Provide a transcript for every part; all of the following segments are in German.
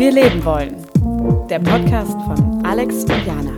wir leben wollen. Der Podcast von Alex und Jana.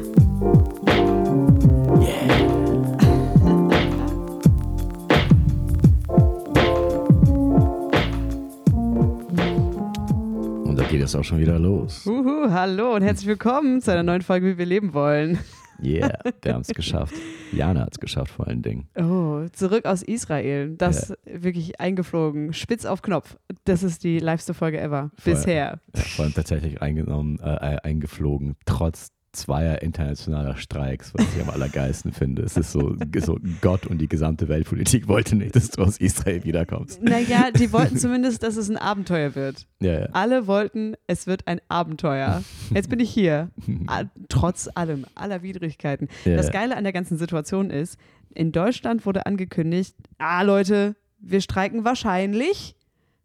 Und da geht es auch schon wieder los. Uhu, hallo und herzlich willkommen zu einer neuen Folge, wie wir leben wollen. Yeah, wir haben es geschafft. Jana hat es geschafft vor allen Dingen. Oh, zurück aus Israel. Das wirklich eingeflogen, spitz auf Knopf. Das ist die liveste Folge ever. Voll. Bisher. Ja, vor allem tatsächlich eingenommen, äh, eingeflogen, trotz zweier internationaler Streiks, was ich am allergeilsten finde. Es ist so, so Gott und die gesamte Weltpolitik wollte nicht, dass du aus Israel wiederkommst. Naja, die wollten zumindest, dass es ein Abenteuer wird. Ja, ja. Alle wollten, es wird ein Abenteuer. Jetzt bin ich hier. Trotz allem, aller Widrigkeiten. Ja, Das. Geile an der ganzen Situation ist, in Deutschland wurde angekündigt, ah Leute, wir streiken wahrscheinlich,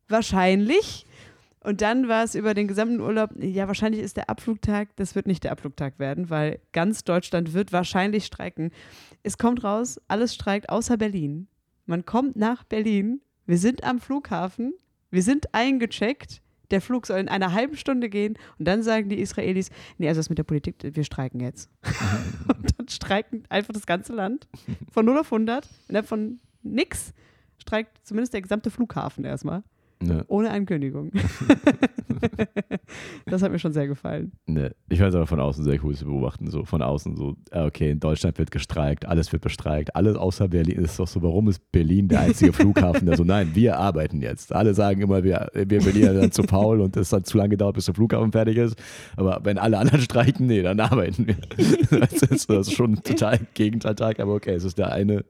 wahrscheinlich. Und dann war es über den gesamten Urlaub, ja, wahrscheinlich ist der Abflugtag, das wird nicht der Abflugtag werden, weil ganz Deutschland wird wahrscheinlich streiken. Es kommt raus, alles streikt außer Berlin. Man kommt nach Berlin, wir sind am Flughafen, wir sind eingecheckt, der Flug soll in einer halben Stunde gehen. Und dann sagen die Israelis, nee, also das mit der Politik, wir streiken jetzt. und dann streiken einfach das ganze Land. Von 0 auf 100, innerhalb von nix streikt zumindest der gesamte Flughafen erstmal, Ne, ohne Ankündigung. das hat mir schon sehr gefallen. ne. Ich fand es aber von außen sehr cool zu beobachten. So von außen so, okay, in Deutschland wird gestreikt, alles wird bestreikt, alles außer Berlin. Es ist doch so, warum ist Berlin der einzige Flughafen, der so, nein, wir arbeiten jetzt. Alle sagen immer, wir, wir Berliner sind zu faul und es hat zu lange gedauert, bis der Flughafen fertig ist. Aber wenn alle anderen streiken, nee, dann arbeiten wir. Das ist, das ist schon ein total Gegenteiltag, aber okay, es ist der eine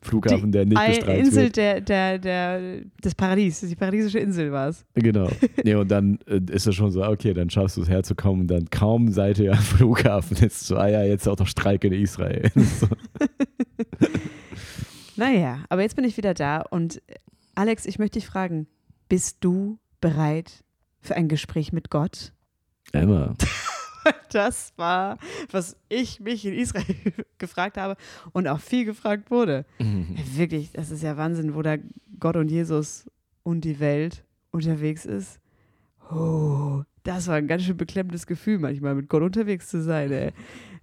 Flughafen, der nicht Eine bestreikt Insel wird. der, der, der, des Paradies, die paradiesische Insel war es. Genau. Nee, und dann äh, ist es schon so, okay, dann schaffst du es herzukommen. Dann kaum seid ihr am Flughafen. Jetzt so, ah ja, jetzt auch noch Streik in Israel. So. Naja, aber jetzt bin ich wieder da und äh, Alex, ich möchte dich fragen, bist du bereit für ein Gespräch mit Gott? Emma. Das war, was ich mich in Israel gefragt habe und auch viel gefragt wurde. Wirklich, das ist ja Wahnsinn, wo da Gott und Jesus und die Welt unterwegs ist. Oh, das war ein ganz schön beklemmendes Gefühl, manchmal mit Gott unterwegs zu sein. Ey.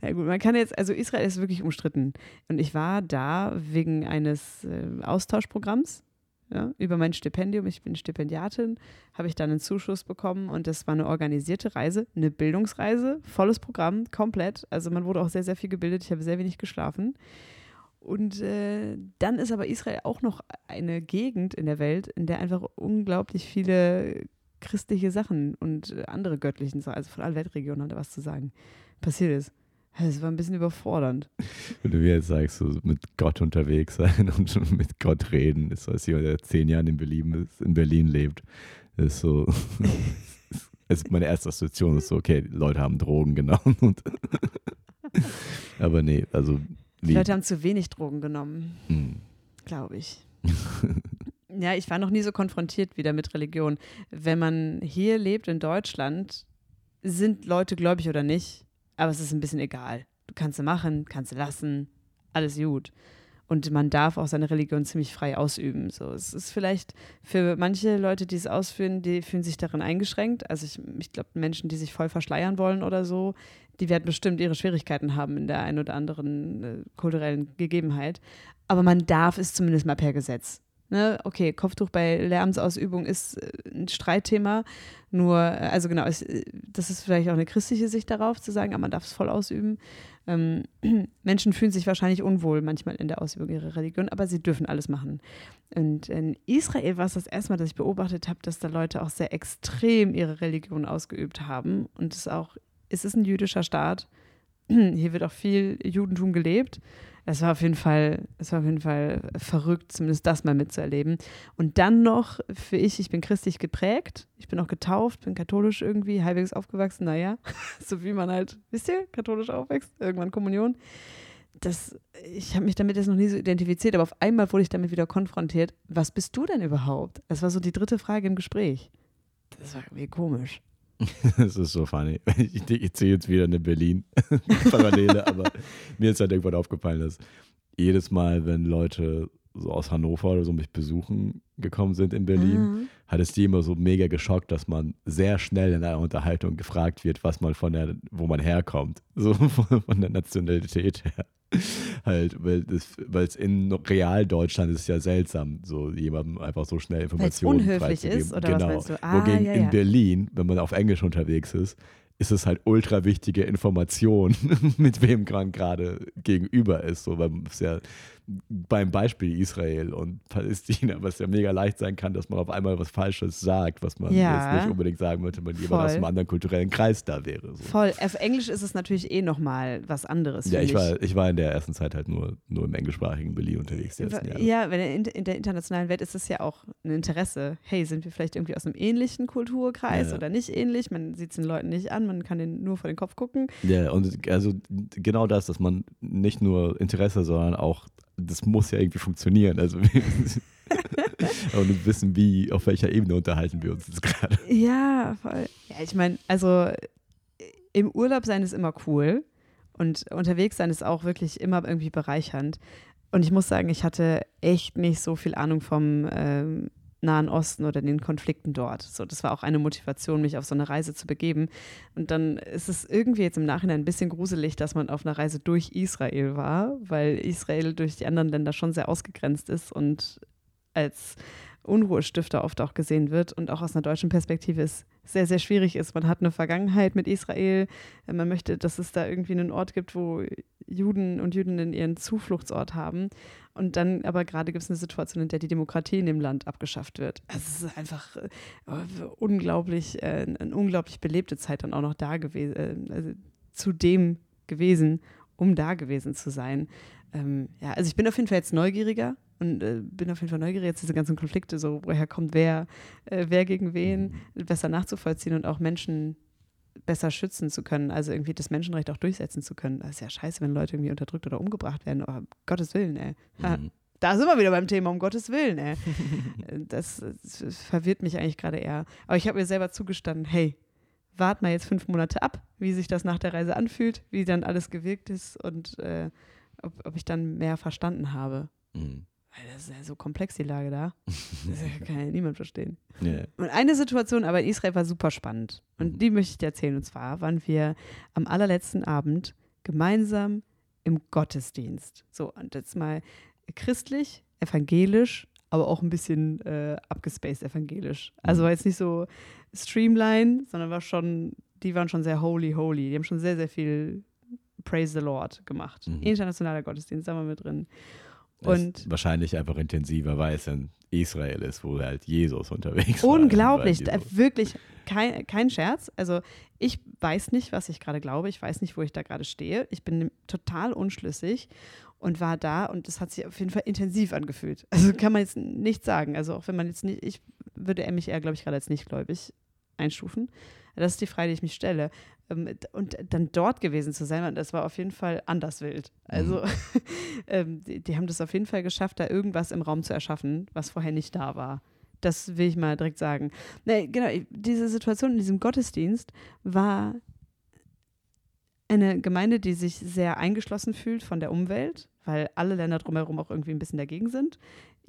Na gut, man kann jetzt, also Israel ist wirklich umstritten. Und ich war da wegen eines äh, Austauschprogramms ja, über mein Stipendium. Ich bin Stipendiatin, habe ich dann einen Zuschuss bekommen und das war eine organisierte Reise, eine Bildungsreise, volles Programm, komplett. Also man wurde auch sehr, sehr viel gebildet. Ich habe sehr wenig geschlafen. Und äh, dann ist aber Israel auch noch eine Gegend in der Welt, in der einfach unglaublich viele christliche Sachen und andere göttlichen Sachen, also von allen Weltregionen hat was zu sagen, passiert ist. Es war ein bisschen überfordernd. Wenn du mir jetzt sagst, so mit Gott unterwegs sein und schon mit Gott reden, ist so, als jemand, der zehn Jahre in Berlin, ist, in Berlin lebt, ist so. ist meine erste Assoziation ist so, okay, Leute haben Drogen genommen. Und aber nee, also Die. Leute haben zu wenig Drogen genommen, Hm. glaube ich. Ja, ich war noch nie so konfrontiert wieder mit Religion. Wenn man hier lebt in Deutschland, sind Leute gläubig oder nicht, aber es ist ein bisschen egal. Du kannst sie machen, kannst sie lassen, alles gut. Und man darf auch seine Religion ziemlich frei ausüben. So, es ist vielleicht für manche Leute, die es ausführen, die fühlen sich darin eingeschränkt. Also ich, ich glaube, Menschen, die sich voll verschleiern wollen oder so, die werden bestimmt ihre Schwierigkeiten haben in der einen oder anderen äh, kulturellen Gegebenheit. Aber man darf es zumindest mal per Gesetz. Ne? Okay, Kopftuch bei Lärmsausübung ist äh, ein Streitthema. Nur, äh, also genau, es, äh, das ist vielleicht auch eine christliche Sicht darauf, zu sagen, aber man darf es voll ausüben. Ähm, Menschen fühlen sich wahrscheinlich unwohl manchmal in der Ausübung ihrer Religion, aber sie dürfen alles machen. Und in Israel war es das erste Mal, dass ich beobachtet habe, dass da Leute auch sehr extrem ihre Religion ausgeübt haben. Und es auch, es ist ein jüdischer Staat. Hier wird auch viel Judentum gelebt. Es war auf jeden Fall, es war auf jeden Fall verrückt, zumindest das mal mitzuerleben. Und dann noch für ich, ich bin christlich geprägt, ich bin auch getauft, bin katholisch irgendwie, halbwegs aufgewachsen, naja, so wie man halt, wisst ihr, katholisch aufwächst, irgendwann Kommunion. Das, ich habe mich damit jetzt noch nie so identifiziert, aber auf einmal wurde ich damit wieder konfrontiert. Was bist du denn überhaupt? Das war so die dritte Frage im Gespräch. Das war irgendwie komisch. Das ist so funny. Ich, ich ziehe jetzt wieder eine Berlin-Parallele, aber mir ist halt irgendwann aufgefallen, dass jedes Mal, wenn Leute so aus Hannover oder so mich besuchen gekommen sind in Berlin, Mhm. hat es die immer so mega geschockt, dass man sehr schnell in einer Unterhaltung gefragt wird, was man von der, wo man herkommt, so von, von der Nationalität her. Halt, weil es in real Deutschland ist ja seltsam, so jemandem einfach so schnell Informationen unhöflich freizugeben. ist, oder was genau. meinst du? Ah, Wogegen ja, in ja. Berlin, wenn man auf Englisch unterwegs ist, ist es halt ultra wichtige Information, mit wem man gerade gegenüber ist. So, weil es ja beim Beispiel Israel und Palästina, was ja mega leicht sein kann, dass man auf einmal was Falsches sagt, was man Ja. jetzt nicht unbedingt sagen würde, wenn jemand aus einem anderen kulturellen Kreis da wäre. So. Voll. Auf Englisch ist es natürlich eh nochmal was anderes. Ja, ich war, ich war in der ersten Zeit halt nur, nur im englischsprachigen Berlin unterwegs. Die letzten Jahre. Ja, weil in, in der internationalen Welt ist es ja auch ein Interesse. Hey, sind wir vielleicht irgendwie aus einem ähnlichen Kulturkreis Ja. oder nicht ähnlich? Man sieht es den Leuten nicht an, man kann denen nur vor den Kopf gucken. Ja, und also genau das, dass man nicht nur Interesse, sondern auch, das muss ja irgendwie funktionieren. Also und wissen, wie, auf welcher Ebene unterhalten wir uns jetzt gerade. Ja, voll. Ja, ich meine, also im Urlaub sein ist immer cool und unterwegs sein ist auch wirklich immer irgendwie bereichernd. Und ich muss sagen, ich hatte echt nicht so viel Ahnung vom ähm, Nahen Osten oder den Konflikten dort. So, das war auch eine Motivation, mich auf so eine Reise zu begeben. Und dann ist es irgendwie jetzt im Nachhinein ein bisschen gruselig, dass man auf einer Reise durch Israel war, weil Israel durch die anderen Länder schon sehr ausgegrenzt ist und als Unruhestifter oft auch gesehen wird und auch aus einer deutschen Perspektive es sehr, sehr schwierig ist. Man hat eine Vergangenheit mit Israel. Man möchte, dass es da irgendwie einen Ort gibt, wo Juden und Jüdinnen ihren Zufluchtsort haben. Und dann aber gerade gibt es eine Situation, in der die Demokratie in dem Land abgeschafft wird. Also es ist einfach äh, unglaublich, äh, eine unglaublich belebte Zeit dann auch noch da gewesen, äh, also zudem gewesen, um da gewesen zu sein. Ähm, ja, also ich bin auf jeden Fall jetzt neugieriger und äh, bin auf jeden Fall neugierig, jetzt diese ganzen Konflikte, so woher kommt wer, äh, wer gegen wen, besser nachzuvollziehen und auch Menschen besser schützen zu können, also irgendwie das Menschenrecht auch durchsetzen zu können. Das ist ja scheiße, wenn Leute irgendwie unterdrückt oder umgebracht werden. Oh, um Gottes Willen, ey. Ha, Mhm. Da sind wir wieder beim Thema, um Gottes Willen, ey. Äh, das, das verwirrt mich eigentlich gerade eher. Aber ich habe mir selber zugestanden, hey, wart mal jetzt fünf Monate ab, wie sich das nach der Reise anfühlt, wie dann alles gewirkt ist und äh, ob, ob ich dann mehr verstanden habe. Mhm. Weil Das ist ja so komplex, die Lage da. Das kann ja niemand verstehen. Ja. Und eine Situation aber in Israel war super spannend. Und Mhm. die möchte ich dir erzählen. Und zwar waren wir am allerletzten Abend gemeinsam im Gottesdienst. So, und jetzt mal christlich, evangelisch, aber auch ein bisschen äh, abgespaced evangelisch. Also Mhm. war jetzt nicht so streamline, sondern war schon, die waren schon sehr holy, holy. Die haben schon sehr, sehr viel Praise the Lord gemacht. Mhm. Internationaler Gottesdienst, da waren wir drin. Das Und- ist wahrscheinlich einfach intensiver, weil es in Israel ist, wo halt Jesus unterwegs war. Unglaublich, Weil äh, Jesus- wirklich kein, kein Scherz. Also ich weiß nicht, was ich gerade glaube. Ich weiß nicht, wo ich da gerade stehe. Ich bin total unschlüssig und war da und es hat sich auf jeden Fall intensiv angefühlt. Also kann man jetzt nicht sagen. Also auch wenn man jetzt nicht, ich würde mich eher, glaube ich, gerade als nichtgläubig einstufen. Das ist die Frage, die ich mich stelle. Ähm, Und dann dort gewesen zu sein, das war auf jeden Fall anders wild. Also ähm, die, die haben das auf jeden Fall geschafft, da irgendwas im Raum zu erschaffen, was vorher nicht da war. Das will ich mal direkt sagen. Nee, genau, diese Situation in diesem Gottesdienst war eine Gemeinde, die sich sehr eingeschlossen fühlt von der Umwelt, weil alle Länder drumherum auch irgendwie ein bisschen dagegen sind.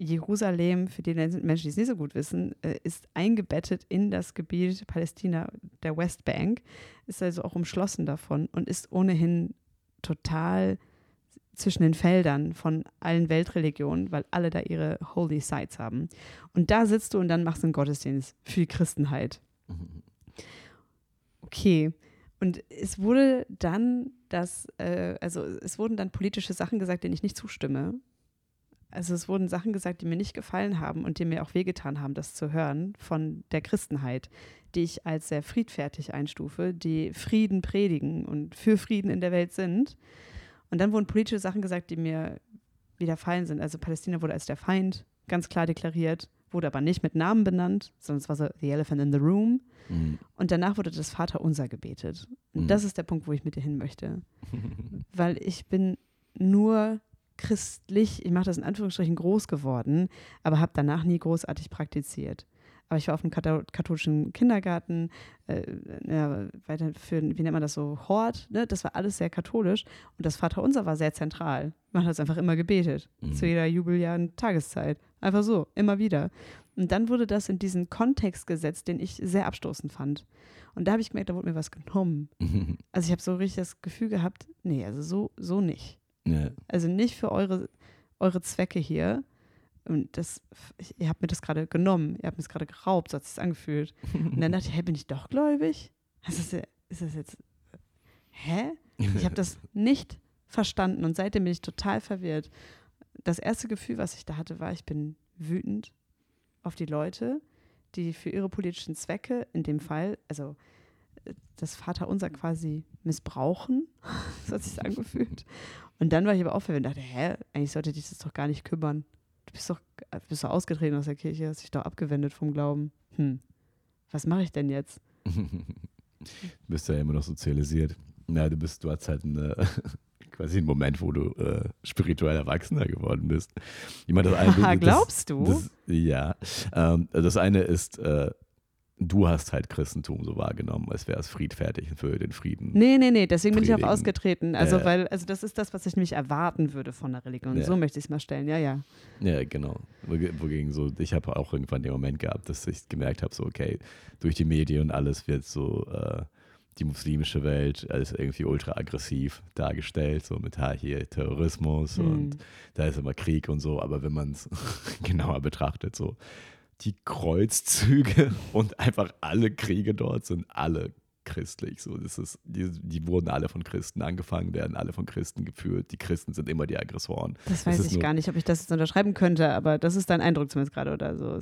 Jerusalem, für die Menschen, die es nicht so gut wissen, äh, ist eingebettet in das Gebiet Palästina, der Westbank, ist also auch umschlossen davon und ist ohnehin total zwischen den Feldern von allen Weltreligionen, weil alle da ihre Holy Sites haben. Und da sitzt du und dann machst du einen Gottesdienst für die Christenheit. Okay. Und es wurde dann das, äh, also es wurden dann politische Sachen gesagt, denen ich nicht zustimme. Also es wurden Sachen gesagt, die mir nicht gefallen haben und die mir auch wehgetan haben, das zu hören von der Christenheit, die ich als sehr friedfertig einstufe, die Frieden predigen und für Frieden in der Welt sind. Und dann wurden politische Sachen gesagt, die mir widerfallen sind. Also Palästina wurde als der Feind ganz klar deklariert, wurde aber nicht mit Namen benannt, sondern es war so The Elephant in the Room. Mhm. Und danach wurde das Vaterunser gebetet. Und Mhm. das ist der Punkt, wo ich mit dir hin möchte. Weil ich bin nur christlich, ich mache das in Anführungsstrichen groß geworden, aber habe danach nie großartig praktiziert. aber ich war auf einem katholischen Kindergarten, äh, ja, weiterführen, wie nennt man das so, Hort, ne? das war alles sehr katholisch und das Vaterunser war sehr zentral. Man hat es einfach immer gebetet, mhm. zu jeder Jubeljahr und Tageszeit. Einfach so, immer wieder. Und dann wurde das in diesen Kontext gesetzt, den ich sehr abstoßend fand. Und da habe ich gemerkt, da wurde mir was genommen. Also ich habe so richtig das Gefühl gehabt, nee, also so, so nicht. Ja. Also nicht für eure, eure Zwecke hier. Und das, ihr habt mir das gerade genommen, ihr habt mir das gerade geraubt, so hat es sich angefühlt. Und dann dachte ich, hey, bin ich doch gläubig? Ist das, ist das jetzt, hä? Ich habe das nicht verstanden und seitdem bin ich total verwirrt. Das erste Gefühl, was ich da hatte, war, ich bin wütend auf die Leute, die für ihre politischen Zwecke, in dem Fall, also das Vaterunser quasi missbrauchen. so hat sich angefühlt. Und dann war ich aber auch verwirrt und dachte, hä, eigentlich sollte dich das doch gar nicht kümmern. Du bist doch, bist doch ausgetreten aus der Kirche, hast dich doch abgewendet vom Glauben. Hm, was mache ich denn jetzt? du bist ja immer noch sozialisiert. Na, du bist, du hast halt eine, quasi einen Moment, wo du äh, spirituell Erwachsener geworden bist. Ich meine, das eine, glaubst du? Das, ja. Ähm, das eine ist, äh, du hast halt Christentum so wahrgenommen, als wäre es friedfertig für den Frieden. Nee, nee, nee, deswegen bin ich auch ausgetreten. Also, äh, weil, also das ist das, was ich nämlich erwarten würde von der Religion. Ja. So möchte ich es mal stellen, ja, ja. Ja, genau. Wogegen so, ich habe auch irgendwann den Moment gehabt, dass ich gemerkt habe, so, okay, durch die Medien und alles wird so äh, die muslimische Welt als irgendwie ultra aggressiv dargestellt, so mit ha, hier Terrorismus mhm. und da ist immer Krieg und so, aber wenn man es genauer betrachtet, so die Kreuzzüge und einfach alle Kriege dort sind alle christlich. So, das ist, die, die wurden alle von Christen angefangen, werden alle von Christen geführt. Die Christen sind immer die Aggressoren. Das weiß das ich gar nicht, ob ich das jetzt unterschreiben könnte, aber das ist dein Eindruck zumindest gerade oder so.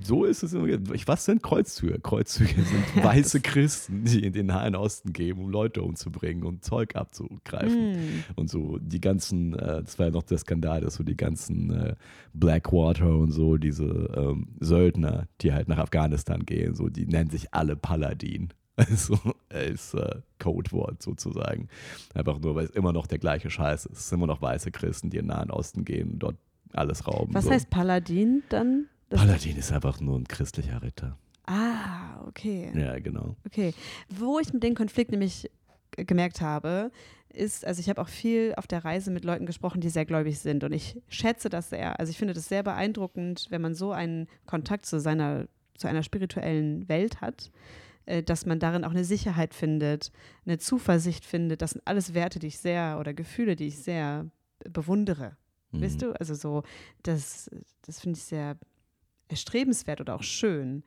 So ist es. Was sind Kreuzzüge? Kreuzzüge sind ja, weiße Christen, die in den Nahen Osten gehen, um Leute umzubringen und Zeug abzugreifen. Mm. Und so die ganzen, äh, das war ja noch der Skandal, dass so die ganzen äh, Blackwater und so, diese ähm, Söldner, die halt nach Afghanistan gehen, so, die nennen sich alle Paladin. Also als äh, Codewort sozusagen. Einfach nur, weil es immer noch der gleiche Scheiß ist. Es sind immer noch weiße Christen, die in den Nahen Osten gehen und dort alles rauben. Was so. heißt Paladin dann? Das Paladin ist einfach nur ein christlicher Ritter. Ah, okay. Ja, genau. Okay. Wo ich mit dem Konflikt nämlich gemerkt habe, ist, also ich habe auch viel auf der Reise mit Leuten gesprochen, die sehr gläubig sind und ich schätze das sehr. Also ich finde das sehr beeindruckend, wenn man so einen Kontakt zu seiner, zu einer spirituellen Welt hat dass man darin auch eine Sicherheit findet, eine Zuversicht findet. Das sind alles Werte, die ich sehr oder Gefühle, die ich sehr bewundere. Mhm. Weißt du? Also so, das, das finde ich sehr erstrebenswert oder auch schön.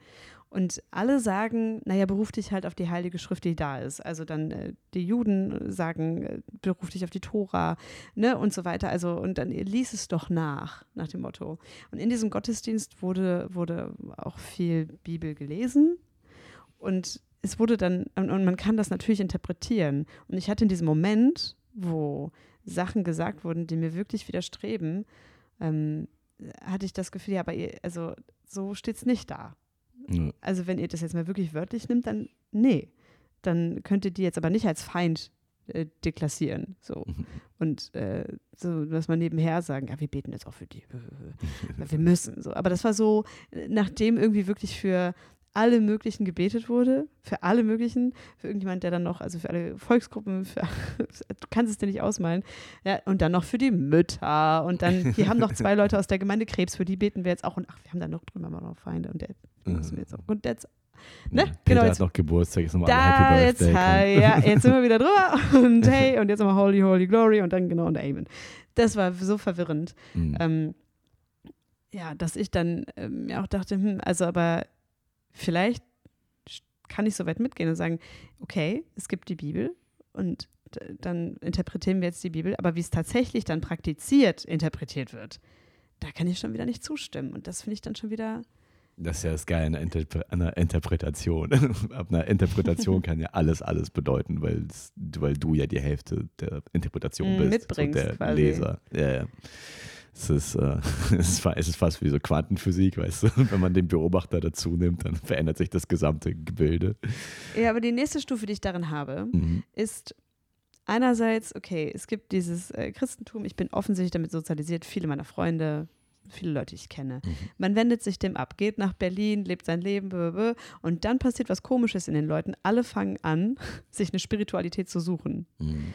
Und alle sagen, naja, beruf dich halt auf die Heilige Schrift, die da ist. Also dann äh, die Juden sagen, äh, beruf dich auf die Tora, ne, und so weiter. Also, und dann lies es doch nach, nach dem Motto. Und in diesem Gottesdienst wurde, wurde auch viel Bibel gelesen. Und es wurde dann, und man kann das natürlich interpretieren. Und ich hatte in diesem Moment, wo Sachen gesagt wurden, die mir wirklich widerstreben, ähm, hatte ich das Gefühl, ja, aber ihr, also so steht es nicht da. Ja. Also wenn ihr das jetzt mal wirklich wörtlich nimmt, dann nee. Dann könnt ihr die jetzt aber nicht als Feind äh, deklassieren. So. Mhm. Und äh, so, dass man nebenher sagen, ja, wir beten jetzt auch für die. wir müssen. So. Aber das war so, äh, nachdem irgendwie wirklich für alle möglichen gebetet wurde, für alle möglichen, für irgendjemand, der dann noch, also für alle Volksgruppen, für, du kannst es dir nicht ausmalen, ja, und dann noch für die Mütter und dann, wir haben noch zwei Leute aus der Gemeinde Krebs, für die beten wir jetzt auch und ach, wir haben dann noch drüben noch Feinde und der müssen wir jetzt auch. Und jetzt Ne? Peter genau, jetzt, hat noch Geburtstag, ist nochmal da. Jetzt, hi, ja, jetzt sind wir wieder drüber und hey, und jetzt nochmal Holy, Holy Glory und dann genau und Amen. Das war so verwirrend. Mhm. Ähm, ja, dass ich dann ähm, mir auch dachte, hm, also aber vielleicht kann ich so weit mitgehen und sagen, okay, es gibt die Bibel und dann interpretieren wir jetzt die Bibel, aber wie es tatsächlich dann praktiziert interpretiert wird, da kann ich schon wieder nicht zustimmen. Und das finde ich dann schon wieder. Das ist ja das Geile an einer Interpretation. Ab einer Interpretation kann ja alles, alles bedeuten, weil du ja die Hälfte der Interpretation bist. Mitbringst, der quasi. Leser. Ja, ja. Es ist, äh, es, ist, fast wie so Quantenphysik, weißt du? Wenn man den Beobachter dazu nimmt, dann verändert sich das gesamte Gebilde. Ja, aber die nächste Stufe, die ich darin habe, mhm. ist einerseits, okay, es gibt dieses äh, Christentum, ich bin offensichtlich damit sozialisiert, viele meiner Freunde viele Leute, die ich kenne. Man wendet sich dem ab, geht nach Berlin, lebt sein Leben, blablabla, und dann passiert was Komisches in den Leuten. Alle fangen an, sich eine Spiritualität zu suchen. Mhm.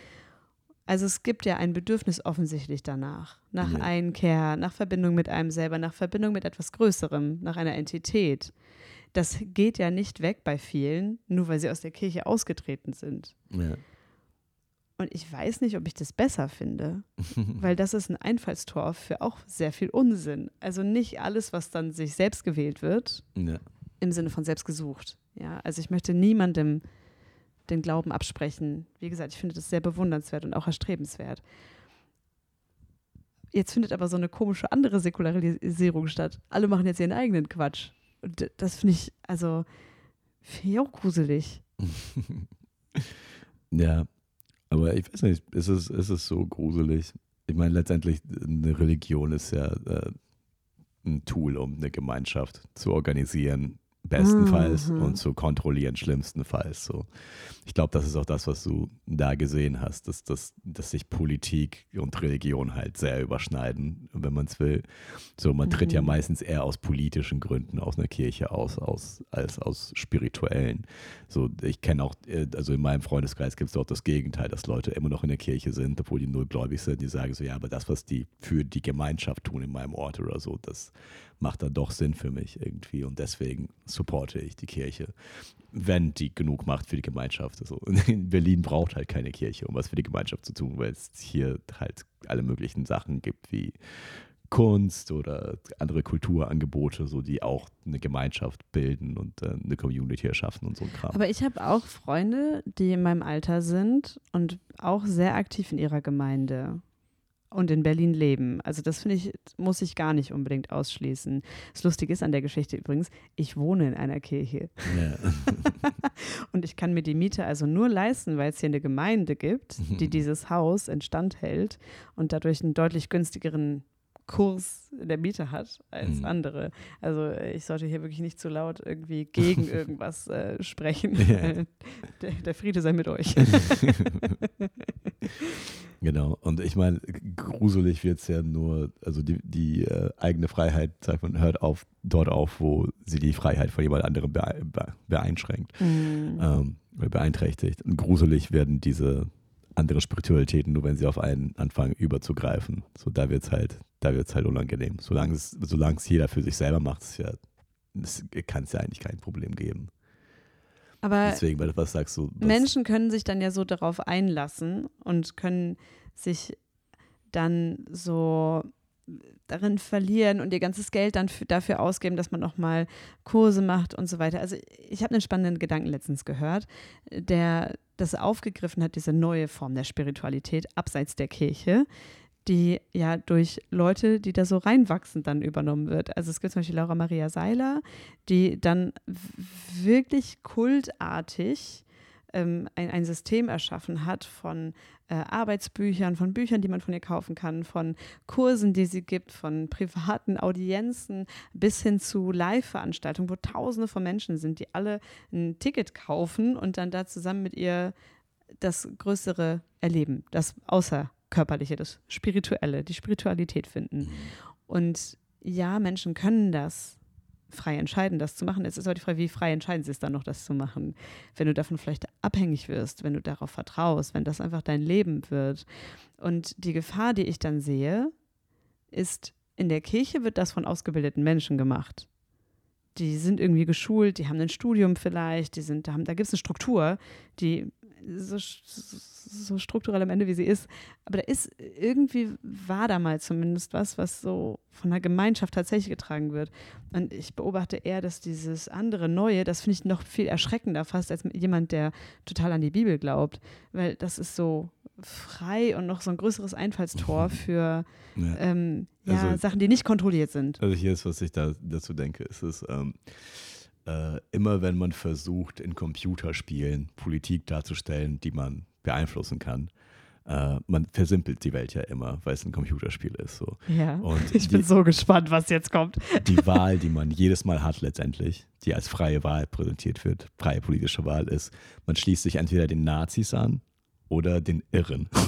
Also es gibt ja ein Bedürfnis offensichtlich danach, nach Ja. Einkehr, nach Verbindung mit einem selber, nach Verbindung mit etwas Größerem, nach einer Entität. Das geht ja nicht weg bei vielen, nur weil sie aus der Kirche ausgetreten sind. Ja. Und ich weiß nicht, ob ich das besser finde, weil das ist ein Einfallstor für auch sehr viel Unsinn. Also nicht alles, was dann sich selbst gewählt wird, Ja. im Sinne von selbst gesucht. Ja, also ich möchte niemandem den Glauben absprechen. Wie gesagt, ich finde das sehr bewundernswert und auch erstrebenswert. Jetzt findet aber so eine komische andere Säkularisierung statt. Alle machen jetzt ihren eigenen Quatsch. Und das finde ich, also, finde ich auch gruselig. Ja, aber ich weiß nicht, ist es, ist es so gruselig? Ich meine, letztendlich, eine Religion ist ja äh, ein Tool, um eine Gemeinschaft zu organisieren, bestenfalls, Mhm. und zu kontrollieren, schlimmstenfalls. So. Ich glaube, das ist auch das, was du da gesehen hast, dass, dass, dass sich Politik und Religion halt sehr überschneiden, wenn man es will. So, man tritt ja Mhm. meistens eher aus politischen Gründen aus einer Kirche aus, aus als aus spirituellen. So, ich kenne auch, äh, also in meinem Freundeskreis gibt es auch das Gegenteil, dass Leute immer noch in der Kirche sind, obwohl die null gläubig sind. Die sagen so, ja, aber das, was die für die Gemeinschaft tun in meinem Ort oder so, das macht dann doch Sinn für mich irgendwie. Und deswegen supporte ich die Kirche, wenn die genug macht für die Gemeinschaft. Also in Berlin braucht halt keine Kirche, um was für die Gemeinschaft zu tun, weil es hier halt alle möglichen Sachen gibt, wie Kunst oder andere Kulturangebote, so die auch eine Gemeinschaft bilden und äh, eine Community erschaffen und so ein Kram. Aber ich habe auch Freunde, die in meinem Alter sind und auch sehr aktiv in ihrer Gemeinde und in Berlin leben. Also das finde ich, muss ich gar nicht unbedingt ausschließen. Das Lustige ist an der Geschichte übrigens, ich wohne in einer Kirche ja. und ich kann mir die Miete also nur leisten, weil es hier eine Gemeinde gibt, die dieses Haus instand hält und dadurch einen deutlich günstigeren Kurs in der Miete hat als Mhm. andere. Also äh, ich sollte hier wirklich nicht zu laut irgendwie gegen irgendwas äh, sprechen. Ja. der, der Friede sei mit euch. Genau. Und ich meine, gruselig wird es ja nur, also die, die äh, eigene Freiheit, sagt man, hört auf dort auf, wo sie die Freiheit von jemand anderem bee be beeinschränkt, Mhm. ähm, oder beeinträchtigt. Und gruselig werden diese anderen Spiritualitäten, nur wenn sie auf einen anfangen überzugreifen. So, da wird es halt, da wird's halt unangenehm. Solange es, solange es jeder für sich selber macht, ist ja, kann es ja eigentlich kein Problem geben. Aber Deswegen, was sagst du, was- Menschen können sich dann ja so darauf einlassen und können sich dann so darin verlieren und ihr ganzes Geld dann für, dafür ausgeben, dass man nochmal Kurse macht und so weiter. Also ich habe einen spannenden Gedanken letztens gehört, der das aufgegriffen hat, diese neue Form der Spiritualität abseits der Kirche, die ja durch Leute, die da so reinwachsen, dann übernommen wird. Also es gibt zum Beispiel Laura Maria Seiler, die dann wirklich kultartig ähm, ein, ein System erschaffen hat von äh, Arbeitsbüchern, von Büchern, die man von ihr kaufen kann, von Kursen, die sie gibt, von privaten Audienzen bis hin zu Live-Veranstaltungen, wo Tausende von Menschen sind, die alle ein Ticket kaufen und dann da zusammen mit ihr das Größere erleben, das Außerkörperliche, das Spirituelle, die Spiritualität finden. Und ja, Menschen können das frei entscheiden, das zu machen. Es ist aber die Frage, wie frei entscheiden sie es dann noch, das zu machen. Wenn du davon vielleicht abhängig wirst, wenn du darauf vertraust, wenn das einfach dein Leben wird. Und die Gefahr, die ich dann sehe, ist, in der Kirche wird das von ausgebildeten Menschen gemacht. Die sind irgendwie geschult, die haben ein Studium vielleicht, die sind, da, haben, da gibt es eine Struktur, die so, so strukturell am Ende, wie sie ist. Aber da ist irgendwie, war da mal zumindest was, was so von der Gemeinschaft tatsächlich getragen wird. Und ich beobachte eher, dass dieses andere Neue, das finde ich noch viel erschreckender fast als jemand, der total an die Bibel glaubt. Weil das ist so frei und noch so ein größeres Einfallstor für ja. ähm, ja, Also- Sachen, die nicht kontrolliert sind. Also hier ist, was ich da dazu denke, ist es ähm, äh, immer, wenn man versucht, in Computerspielen Politik darzustellen, die man beeinflussen kann, äh, man versimpelt die Welt ja immer, weil es ein Computerspiel ist. So. Ja. Und Ich die, bin so gespannt, was jetzt kommt. die Wahl, die man jedes Mal hat letztendlich, die als freie Wahl präsentiert wird, freie politische Wahl ist, man schließt sich entweder den Nazis an oder den Irren.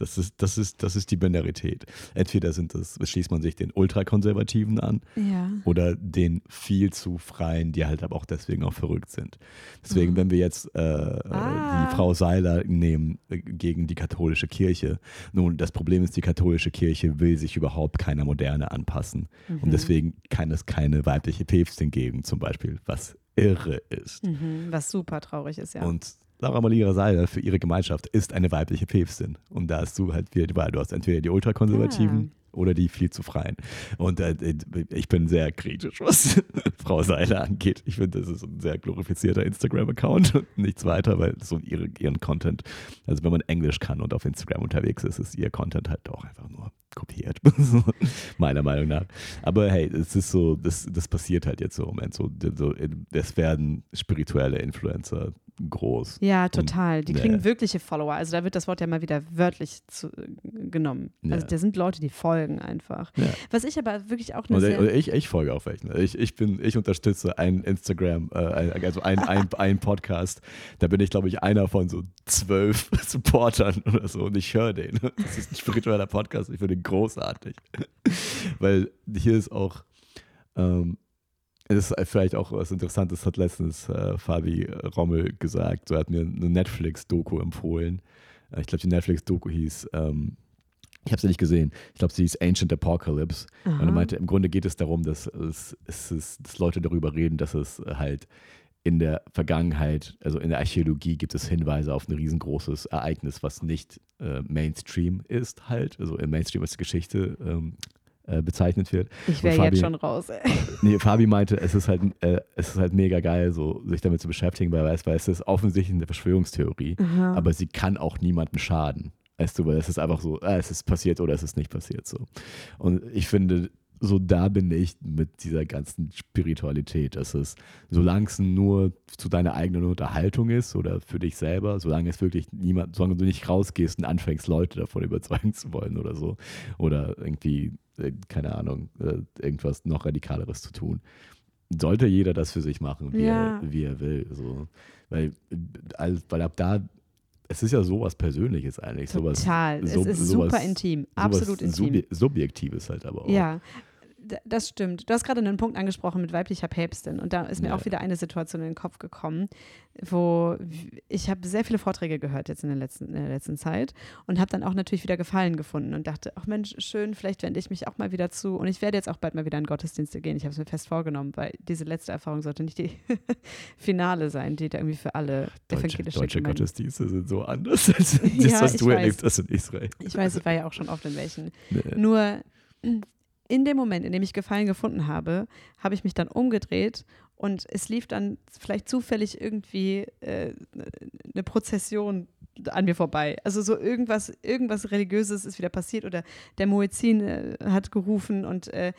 Das ist, das ist, das ist die Binarität. Entweder sind das, schließt man sich den Ultrakonservativen an Ja. oder den viel zu freien, die halt aber auch deswegen auch verrückt sind. Deswegen, Mhm. wenn wir jetzt äh, Ah. die Frau Seiler nehmen äh, gegen die katholische Kirche, nun, das Problem ist, die katholische Kirche will sich überhaupt keiner Moderne anpassen. Mhm. Und deswegen kann es keine weibliche Päpstin geben, zum Beispiel, was irre ist. Mhm. Was super traurig ist, ja. Und Laura Maria Seiler für ihre Gemeinschaft ist eine weibliche Päpstin. Und da hast du halt wieder die Wahl. Du hast entweder die Ultrakonservativen oder die viel zu freien. Und äh, ich bin sehr kritisch, was Frau Seiler angeht. Ich finde, das ist ein sehr glorifizierter Instagram-Account und nichts weiter, weil so ihre, ihren Content, also wenn man Englisch kann und auf Instagram unterwegs ist, ist ihr Content halt auch einfach nur kopiert. Meiner Meinung nach. Aber hey, es ist so, das, das passiert halt jetzt so im Moment. So, so, es werden spirituelle Influencer groß. ja, total. Die ja. kriegen wirkliche Follower. Also da wird das Wort ja mal wieder wörtlich zu, genommen. Also Ja. da sind Leute, die folgen einfach. Ja. Was ich aber wirklich auch eine Und sehr... ich, ich folge auch welchen. Ich, ich, bin, ich unterstütze ein Instagram, äh, also ein, ein, ein Podcast. Da bin ich, glaube ich, einer von so zwölf Supportern oder so und ich höre den. Das ist ein spiritueller Podcast. Ich ihn großartig. Weil hier ist auch, ähm, es ist vielleicht auch was Interessantes, hat letztens äh, Fabi Rommel gesagt. So er hat mir eine Netflix-Doku empfohlen. Äh, Ich glaube, die Netflix-Doku hieß, ähm, ich habe sie nicht gesehen. Ich glaube, sie hieß Ancient Apocalypse. Und er Aha. meinte, im Grunde geht es darum, dass, es, es dass Leute darüber reden, dass es halt in der Vergangenheit, also in der Archäologie gibt es Hinweise auf ein riesengroßes Ereignis, was nicht äh, Mainstream ist halt, also im Mainstream als Geschichte ähm, äh, bezeichnet wird. ich wäre jetzt schon raus. Ey. Nee, Fabi meinte, es ist halt, äh, es ist halt mega geil, so sich damit zu beschäftigen, weil, weil es ist offensichtlich eine Verschwörungstheorie, Aha. aber sie kann auch niemandem schaden. Weißt du, weil es ist einfach so, ah, es ist passiert oder es ist nicht passiert so. Und ich finde, so da bin ich mit dieser ganzen Spiritualität. Es ist, solange es nur zu deiner eigenen Unterhaltung ist oder für dich selber, solange es wirklich niemand, solange du nicht rausgehst und anfängst, Leute davon überzeugen zu wollen oder so. Oder irgendwie, äh, keine Ahnung, äh, irgendwas noch Radikaleres zu tun. Sollte jeder das für sich machen, wie, Ja. er, wie er will. So. Weil, weil ab da, es ist ja sowas Persönliches eigentlich. Sowas, Total. so- es ist sowas- super intim. sowas Absolut intim. Subje Subjektives halt aber auch. Ja, das stimmt. Du hast gerade einen Punkt angesprochen mit weiblicher Päpstin und da ist mir Ja. auch wieder eine Situation in den Kopf gekommen, wo ich habe sehr viele Vorträge gehört jetzt in der letzten, in der letzten Zeit und habe dann auch natürlich wieder Gefallen gefunden und dachte, ach Mensch, schön, vielleicht wende ich mich auch mal wieder zu und ich werde jetzt auch bald mal wieder in Gottesdienste gehen. Ich habe es mir fest vorgenommen, weil diese letzte Erfahrung sollte nicht die Finale sein, die da irgendwie für alle Deutsche, evangelische deutsche Gemeinden- Gottesdienste sind so anders als das, Ja, was du weiß. erlebt hast in Israel. Ich weiß, ich war ja auch schon oft in welchen. Nee. Nur in dem Moment, in dem ich Gefallen gefunden habe, habe ich mich dann umgedreht und es lief dann vielleicht zufällig irgendwie äh, eine Prozession an mir vorbei. Also so irgendwas, irgendwas Religiöses ist wieder passiert oder der Muezzin äh, hat gerufen und äh,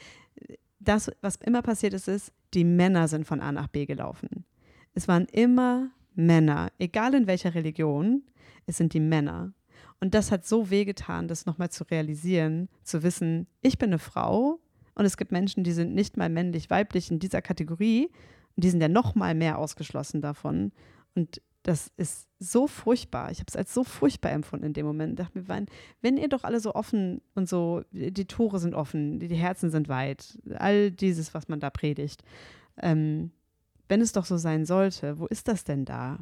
das, was immer passiert ist, ist, die Männer sind von A nach B gelaufen. Es waren immer Männer, egal in welcher Religion, es sind die Männer. Und das hat so wehgetan, das nochmal zu realisieren, zu wissen, ich bin eine Frau und es gibt Menschen, die sind nicht mal männlich, weiblich in dieser Kategorie und die sind ja nochmal mehr ausgeschlossen davon. Und das ist so furchtbar. Ich habe es als so furchtbar empfunden in dem Moment. Ich dachte mir, wenn, ihr doch alle so offen und so, die Tore sind offen, die, die Herzen sind weit, all dieses, was man da predigt, ähm, wenn es doch so sein sollte, wo ist das denn da?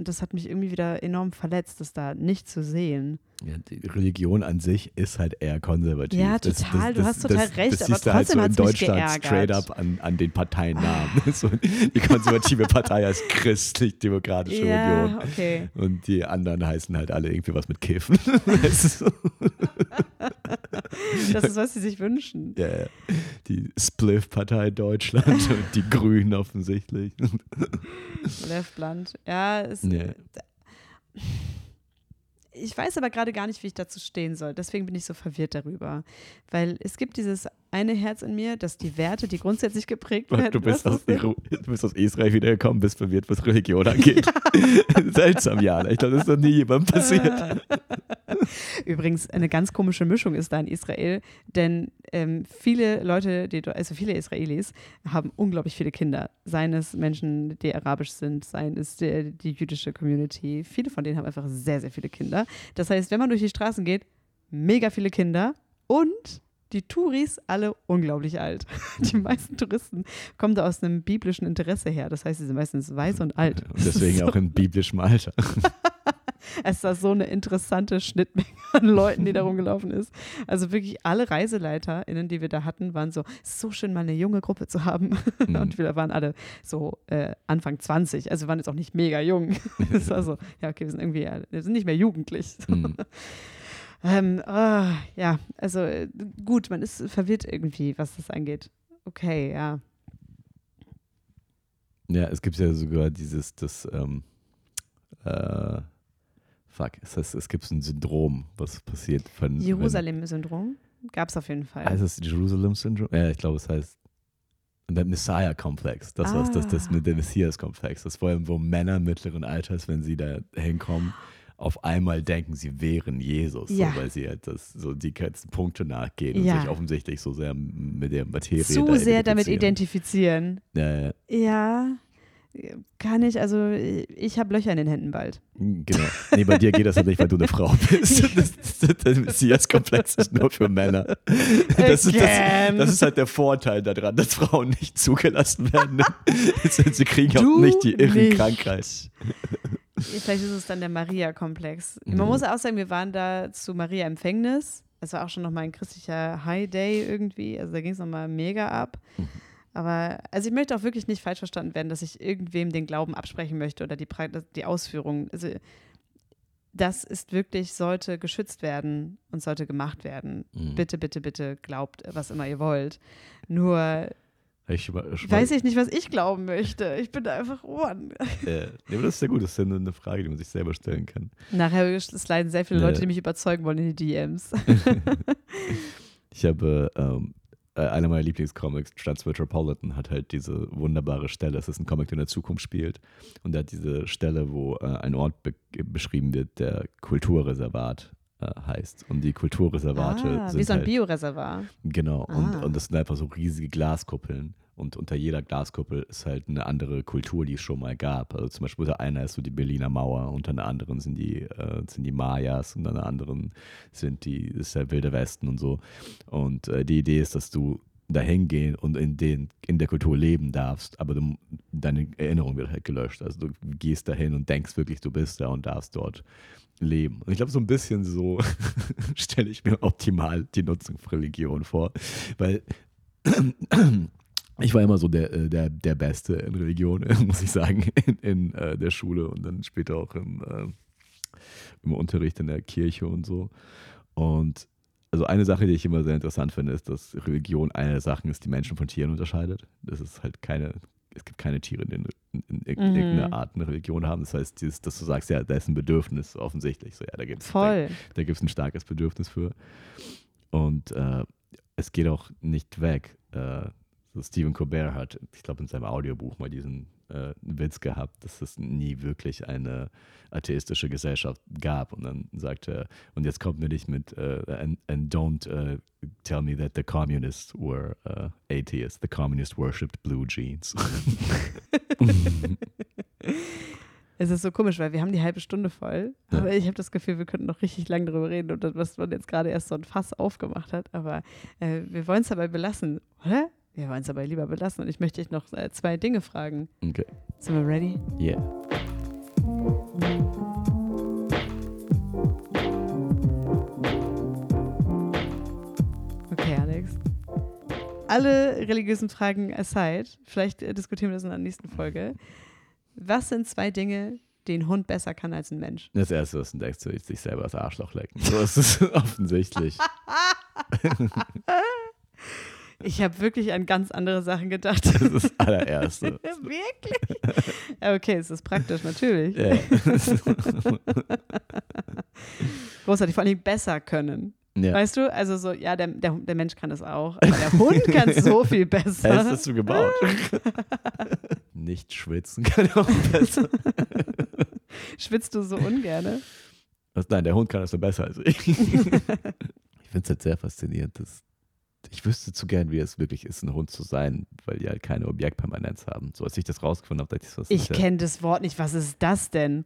Und das hat mich irgendwie wieder enorm verletzt, das da nicht zu sehen. Ja, die Religion an sich ist halt eher konservativ. Ja, total, du hast total recht, das aber siehst du halt so trotzdem in hat's mich Deutschland straight up an, an den Parteiennamen. so, die konservative Partei heißt christlich-demokratische Union. okay. Und die anderen heißen halt alle irgendwie was mit Kiffen. So? Das ist, was sie sich wünschen. Ja, ja. die Spliff-Partei Deutschland und die Grünen offensichtlich. Left Blunt. Ja, es, Ja. Ich weiß aber gerade gar nicht, wie ich dazu stehen soll. Deswegen bin ich so verwirrt darüber. Weil es gibt dieses eine Herz in mir, das die Werte, die grundsätzlich geprägt werden. Du bist, aus, du bist aus Israel wiedergekommen, bist verwirrt, was Religion angeht. Seltsam, Jana. Ich glaube, das ist noch nie jemandem passiert. Übrigens, eine ganz komische Mischung ist da in Israel, denn ähm, viele Leute, die, also viele Israelis, haben unglaublich viele Kinder. Seien es Menschen, die arabisch sind, seien es die, die jüdische Community. Viele von denen haben einfach sehr, sehr viele Kinder. Das heißt, wenn man durch die Straßen geht, mega viele Kinder und die Touris alle unglaublich alt. Die meisten Touristen kommen da aus einem biblischen Interesse her. Das heißt, sie sind meistens weiß und alt. Und deswegen So. auch in biblischem Alter. Es war so eine interessante Schnittmenge an Leuten, die da rumgelaufen ist. Also wirklich alle ReiseleiterInnen, die wir da hatten, waren so, "Es ist so schön, mal eine junge Gruppe zu haben. Mhm. Und wir waren alle so äh, Anfang 20. Also wir waren jetzt auch nicht mega jung. Es war so, ja, okay, wir sind irgendwie, wir sind nicht mehr jugendlich. Mhm. Ähm, ah, ja, also äh, gut, man ist verwirrt irgendwie, was das angeht. Okay, ja. Ja, es gibt ja sogar dieses, das, ähm, äh, fuck, es, heißt, es gibt ein Syndrom, was passiert. Jerusalem-Syndrom gab es auf jeden Fall. Heißt es Jerusalem-Syndrom? Ja, ich glaube, es heißt der Messiah-Komplex. Das war das, das Ah. mit dem Messias-Komplex. Das vor allem, wo Männer mittleren Alters, wenn sie da hinkommen, auf einmal denken, sie wären Jesus, Ja. so, weil sie halt das, so die ganzen Punkte nachgehen und Ja. sich offensichtlich so sehr mit der Materie Zu sehr damit identifizieren. identifizieren. Ja, ja. Ja, kann ich. Also ich habe Löcher in den Händen bald. Genau. Nee, bei dir geht das halt nicht, weil du eine Frau bist. Das, das, der Messias-Komplex ist nur für Männer. Das ist, das, das ist halt der Vorteil daran, dass Frauen nicht zugelassen werden. Sie kriegen auch Du nicht die irren. Krankheit. Vielleicht ist es dann der Maria-Komplex. Man Mhm. muss auch sagen, wir waren da zu Maria Empfängnis. Es war auch schon nochmal ein christlicher High Day irgendwie. Also da ging es nochmal mega ab. Mhm. Aber also ich möchte auch wirklich nicht falsch verstanden werden, dass ich irgendwem den Glauben absprechen möchte oder die, pra die Ausführung. Also das ist wirklich, sollte geschützt werden und sollte gemacht werden. Mhm. Bitte, bitte, bitte glaubt, was immer ihr wollt. Nur Ich weiß ich nicht, was ich glauben möchte. Ich bin da einfach Ohren. Nee, aber das ist ja gut. Das ist ja eine Frage, die man sich selber stellen kann. Nachher sliden sehr viele Nee. Leute, die mich überzeugen wollen, in die DMs. Ich habe ähm, äh, einer meiner Lieblingscomics, Transmetropolitan, hat halt diese wunderbare Stelle. Es ist ein Comic, der in der Zukunft spielt. Und der hat diese Stelle, wo äh, ein Ort be beschrieben wird, der Kulturreservat äh, heißt. Und die Kulturreservate ah, sind wie so ein halt, Bioreservat. Genau. Und, Ah. und das sind einfach so riesige Glaskuppeln. Und unter jeder Glaskuppel ist halt eine andere Kultur, die es schon mal gab. Also zum Beispiel unter einer ist so die Berliner Mauer, unter einer anderen sind die, äh, sind die Mayas, unter einer anderen sind die, ist der Wilde Westen und so. Und äh, die Idee ist, dass du dahin gehen und in, den, in der Kultur leben darfst, aber du, deine Erinnerung wird halt gelöscht. Also du gehst dahin und denkst wirklich, du bist da und darfst dort leben. Und ich glaube, so ein bisschen so stelle ich mir optimal die Nutzung von Religion vor, weil ich war immer so der, äh, der, der Beste in Religion, muss ich sagen, in, in äh, der Schule und dann später auch im, äh, im Unterricht in der Kirche und so. Und also eine Sache, die ich immer sehr interessant finde, ist, dass Religion eine der Sachen ist, die Menschen von Tieren unterscheidet. Das ist halt keine, es gibt keine Tiere, die in, in, in Mhm. irgendeiner Art eine Religion haben. Das heißt, dieses, dass du sagst, ja, da ist ein Bedürfnis offensichtlich. So, ja, da gibt es da gibt es ein starkes Bedürfnis für. Und äh, es geht auch nicht weg. Äh, so Stephen Colbert hat, ich glaube, in seinem Audiobuch mal diesen äh, Witz gehabt, dass es nie wirklich eine atheistische Gesellschaft gab. Und dann sagt er, und jetzt kommt mir nicht mit, äh, and, and don't äh, tell me that the communists were uh, atheists. The communists worshipped blue jeans. Es ist so komisch, weil wir haben die halbe Stunde voll. Ja. Aber ich habe das Gefühl, wir könnten noch richtig lange darüber reden und das, was man jetzt gerade erst so ein Fass aufgemacht hat. Aber äh, wir wollen es dabei belassen, oder? Wir wollen es dabei lieber belassen. Und ich möchte dich noch äh, zwei Dinge fragen. okay. Sind wir ready? Yeah. Okay, Alex. Alle religiösen Fragen aside, vielleicht äh, diskutieren wir das in der nächsten Folge. Was sind zwei Dinge, die ein Hund besser kann als ein Mensch? Das erste, was du denkst, du willst dich selber das Arschloch lecken. So ist es offensichtlich. Ich habe wirklich an ganz andere Sachen gedacht. Das ist das allererste. Wirklich? Okay, es ist praktisch, natürlich. Ja. Großartig, vor allem besser können. ja. Weißt du, also so, ja, der, der, der Mensch kann es auch, aber der Hund kann es so viel besser. das so gebaut? Nicht schwitzen kann auch besser. Schwitzt du so ungerne? Was, nein, der Hund kann das nur besser als ich. ich finde es halt sehr faszinierend. Dass ich wüsste zu gern, wie es wirklich ist, ein Hund zu sein, weil die halt keine Objektpermanenz haben. So als ich das rausgefunden habe, dachte ich, was Ich kenne das Wort nicht. Was ist das denn?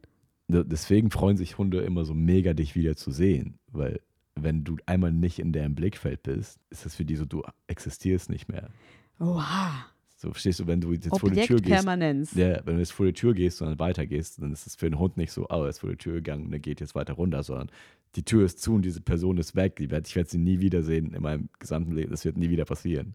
Deswegen freuen sich Hunde immer so mega, dich wieder zu sehen. Weil wenn du einmal nicht in deren Blickfeld bist, ist das für die so, du existierst nicht mehr. Oha. So verstehst du, wenn du jetzt vor die Tür gehst. Ja, wenn du jetzt vor die Tür gehst und dann weitergehst, dann ist es für den Hund nicht so, oh, er ist vor die Tür gegangen und er geht jetzt weiter runter, sondern die Tür ist zu und diese Person ist weg. Ich werde sie nie wiedersehen in meinem gesamten Leben. Das wird nie wieder passieren.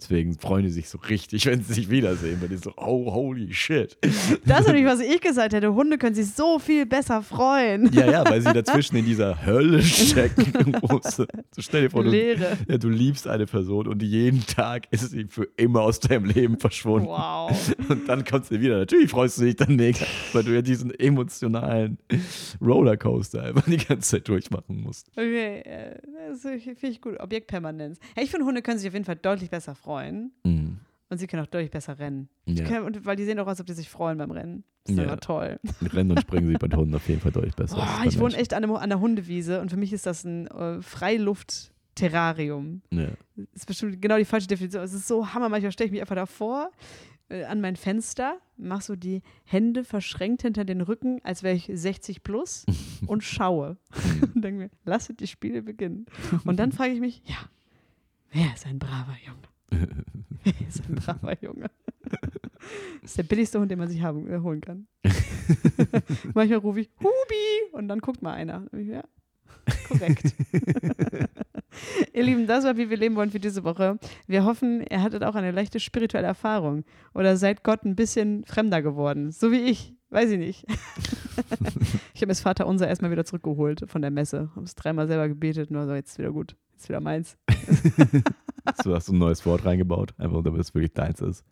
Deswegen freuen die sich so richtig, wenn sie sich wiedersehen, weil die so, oh, holy shit. Das ist nämlich, was ich gesagt hätte. Hunde können sich so viel besser freuen. Ja, ja, weil sie dazwischen in dieser Hölle stecken. So stell dir vor, du, ja, du liebst eine Person und jeden Tag ist sie für immer aus deinem Leben verschwunden. Wow. Und dann kommt sie wieder. Natürlich freust du dich dann mega, weil du ja diesen emotionalen Rollercoaster einfach die ganze Zeit durchmachen musst. Okay, äh, finde ich gut. Objektpermanenz. Ja, ich finde, Hunde können sich auf jeden Fall deutlich besser freuen. Mhm. Und sie können auch deutlich besser rennen. Ja. Können, und, weil die sehen auch aus, ob die sich freuen beim Rennen. Das ist Ja. toll. Mit Rennen und Springen sieht bei Hunden auf jeden Fall deutlich besser. Boah, als ich wohne echt an, einem, an der Hundewiese und für mich ist das ein äh, Freiluft-Terrarium. Ja. ist bestimmt genau die falsche Definition. Es ist so hammer, manchmal stelle ich mich einfach davor äh, an mein Fenster, mache so die Hände verschränkt hinter den Rücken, als wäre ich 60 plus und schaue. und denke mir, lasset die Spiele beginnen. Und dann frage ich mich, ja, wer ist ein braver Junge? Wer ist ein braver Junge? Das ist der billigste Hund, den man sich haben, äh, holen kann. Manchmal rufe ich Hubi und dann guckt mal einer. Ja, korrekt. Ihr Lieben, das war, wie wir leben wollen für diese Woche. Wir hoffen, ihr hattet auch eine leichte spirituelle Erfahrung oder seid Gott ein bisschen fremder geworden. So wie ich. Weiß ich nicht. ich habe das Vater unser erstmal wieder zurückgeholt von der Messe. Habe es dreimal selber gebetet, nur so, jetzt ist wieder gut. Jetzt ist wieder meins. So hast du ein neues Wort reingebaut, einfach damit es wirklich deins ist.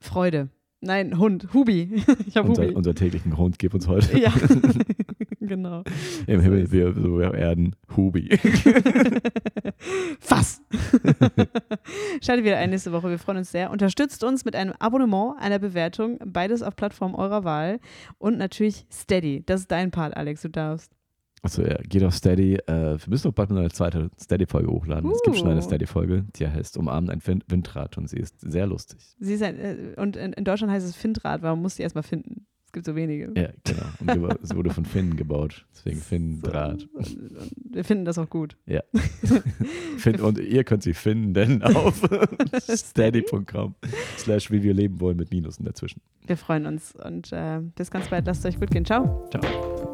Freude. Nein, Hund. Hubi. Ich habe Unser, Hubi. unser täglichen Hund gib uns heute Ja, genau. im Himmel, wir, so wir Erden, Hubi. Fass! Schaltet wieder ein nächste Woche. Wir freuen uns sehr. Unterstützt uns mit einem Abonnement, einer Bewertung. Beides auf Plattform eurer Wahl. Und natürlich Steady. Das ist dein Part, Alex. Du darfst. Also ja, geht auf Steady. Äh, wir müssen noch bald mal eine zweite Steady-Folge hochladen. Es gibt schon eine Uh. Steady-Folge, die heißt Umarmen ein Wind- Windrad und sie ist sehr lustig. Sie ist ein, äh, und in, in Deutschland heißt es Findrad, weil man muss die erstmal finden. Es gibt so wenige. Ja, genau. Und es wurde von Finn gebaut. Deswegen Finn Draht. Und, und wir finden das auch gut. Finn, und ihr könnt sie finden auf steady.com slash wie wir leben wollen mit Minusen dazwischen. Wir freuen uns und äh, bis ganz bald. Lasst es euch gut gehen. Ciao. Ciao.